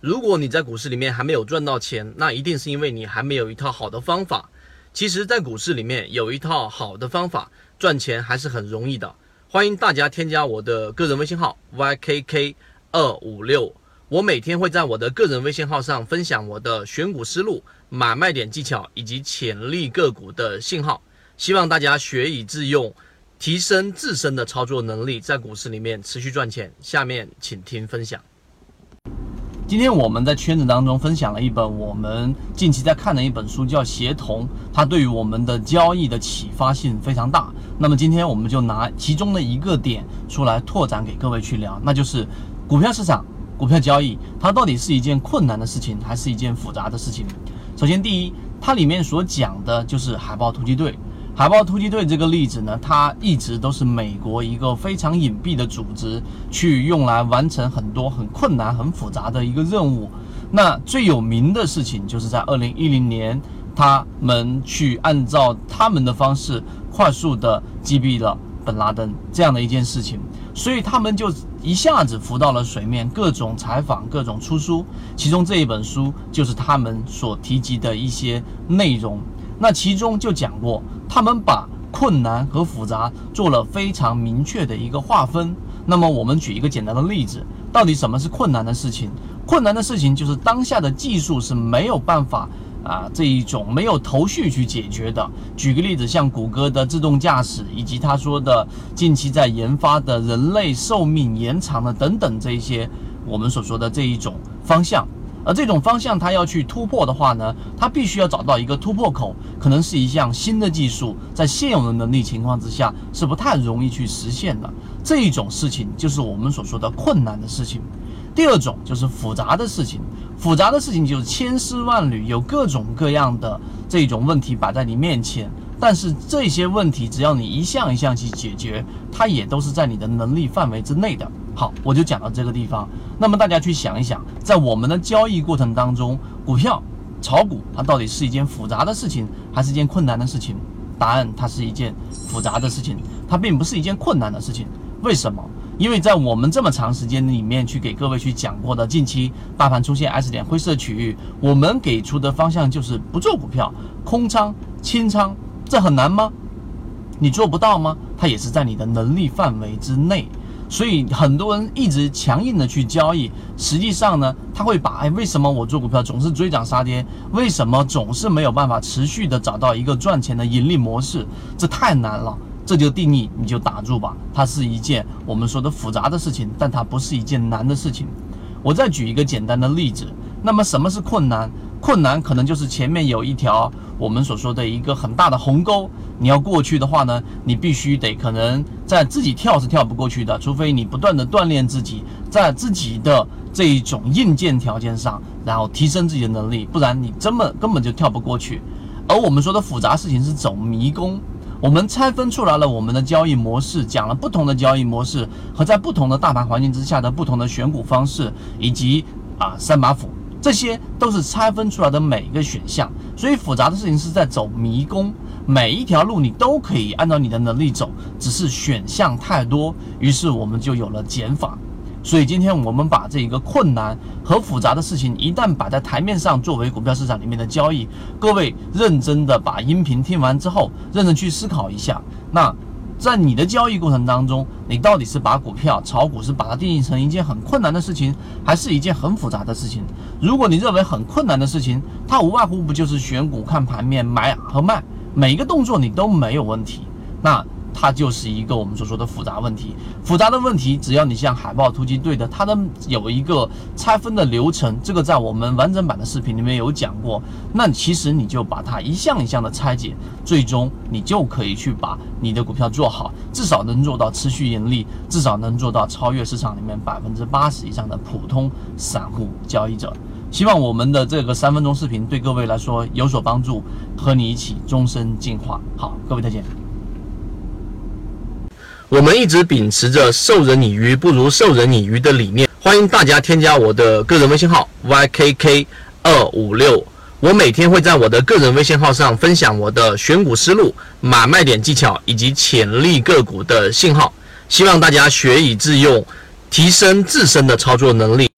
如果你在股市里面还没有赚到钱，那一定是因为你还没有一套好的方法。其实，在股市里面有一套好的方法，赚钱还是很容易的。欢迎大家添加我的个人微信号 ykk 二五六，我每天会在我的个人微信号上分享我的选股思路、买卖点技巧以及潜力个股的信号，希望大家学以致用，提升自身的操作能力，在股市里面持续赚钱。下面请听分享。今天我们在圈子当中分享了一本我们近期在看的一本书，叫《协同》，它对于我们的交易的启发性非常大。那么今天我们就拿其中的一个点出来拓展给各位去聊，那就是股票市场、股票交易，它到底是一件困难的事情，还是一件复杂的事情？首先，第一，它里面所讲的就是海豹突击队。海豹突击队这个例子呢，它一直都是美国一个非常隐蔽的组织，去用来完成很多很困难、很复杂的一个任务。那最有名的事情，就是在二零一零年，他们去按照他们的方式，快速的击毙了本拉登这样的一件事情。所以他们就一下子浮到了水面，各种采访、各种出书，其中这一本书就是他们所提及的一些内容。那其中就讲过，他们把困难和复杂做了非常明确的一个划分。那么我们举一个简单的例子，到底什么是困难的事情？困难的事情就是当下的技术是没有办法啊这一种没有头绪去解决的。举个例子，像谷歌的自动驾驶，以及他说的近期在研发的人类寿命延长的等等这些我们所说的这一种方向。而这种方向，它要去突破的话呢，它必须要找到一个突破口，可能是一项新的技术，在现有的能力情况之下是不太容易去实现的。这一种事情就是我们所说的困难的事情。第二种就是复杂的事情，复杂的事情就是千丝万缕，有各种各样的这种问题摆在你面前，但是这些问题只要你一项一项去解决，它也都是在你的能力范围之内的。好，我就讲到这个地方。那么大家去想一想，在我们的交易过程当中，股票炒股它到底是一件复杂的事情，还是一件困难的事情？答案，它是一件复杂的事情，它并不是一件困难的事情。为什么？因为在我们这么长时间里面去给各位去讲过的，近期大盘出现 S 点灰色区域，我们给出的方向就是不做股票，空仓、清仓，这很难吗？你做不到吗？它也是在你的能力范围之内。所以很多人一直强硬的去交易，实际上呢，他会把哎，为什么我做股票总是追涨杀跌？为什么总是没有办法持续的找到一个赚钱的盈利模式？这太难了，这就定义你就打住吧。它是一件我们说的复杂的事情，但它不是一件难的事情。我再举一个简单的例子，那么什么是困难？困难可能就是前面有一条我们所说的一个很大的鸿沟，你要过去的话呢，你必须得可能在自己跳是跳不过去的，除非你不断的锻炼自己，在自己的这一种硬件条件上，然后提升自己的能力，不然你根本根本就跳不过去。而我们说的复杂事情是走迷宫，我们拆分出来了我们的交易模式，讲了不同的交易模式和在不同的大盘环境之下的不同的选股方式，以及啊三把斧。这些都是拆分出来的每一个选项，所以复杂的事情是在走迷宫，每一条路你都可以按照你的能力走，只是选项太多，于是我们就有了减法。所以今天我们把这一个困难和复杂的事情一旦摆在台面上，作为股票市场里面的交易，各位认真的把音频听完之后，认真去思考一下，那。在你的交易过程当中，你到底是把股票炒股是把它定义成一件很困难的事情，还是一件很复杂的事情？如果你认为很困难的事情，它无外乎不就是选股、看盘面、买和卖，每一个动作你都没有问题，那。它就是一个我们所说的复杂问题，复杂的问题，只要你像海豹突击队的，它的有一个拆分的流程，这个在我们完整版的视频里面有讲过。那其实你就把它一项一项的拆解，最终你就可以去把你的股票做好，至少能做到持续盈利，至少能做到超越市场里面百分之八十以上的普通散户交易者。希望我们的这个三分钟视频对各位来说有所帮助，和你一起终身进化。好，各位再见。我们一直秉持着授人以鱼不如授人以渔的理念，欢迎大家添加我的个人微信号 ykk 二五六，我每天会在我的个人微信号上分享我的选股思路、买卖点技巧以及潜力个股的信号，希望大家学以致用，提升自身的操作能力。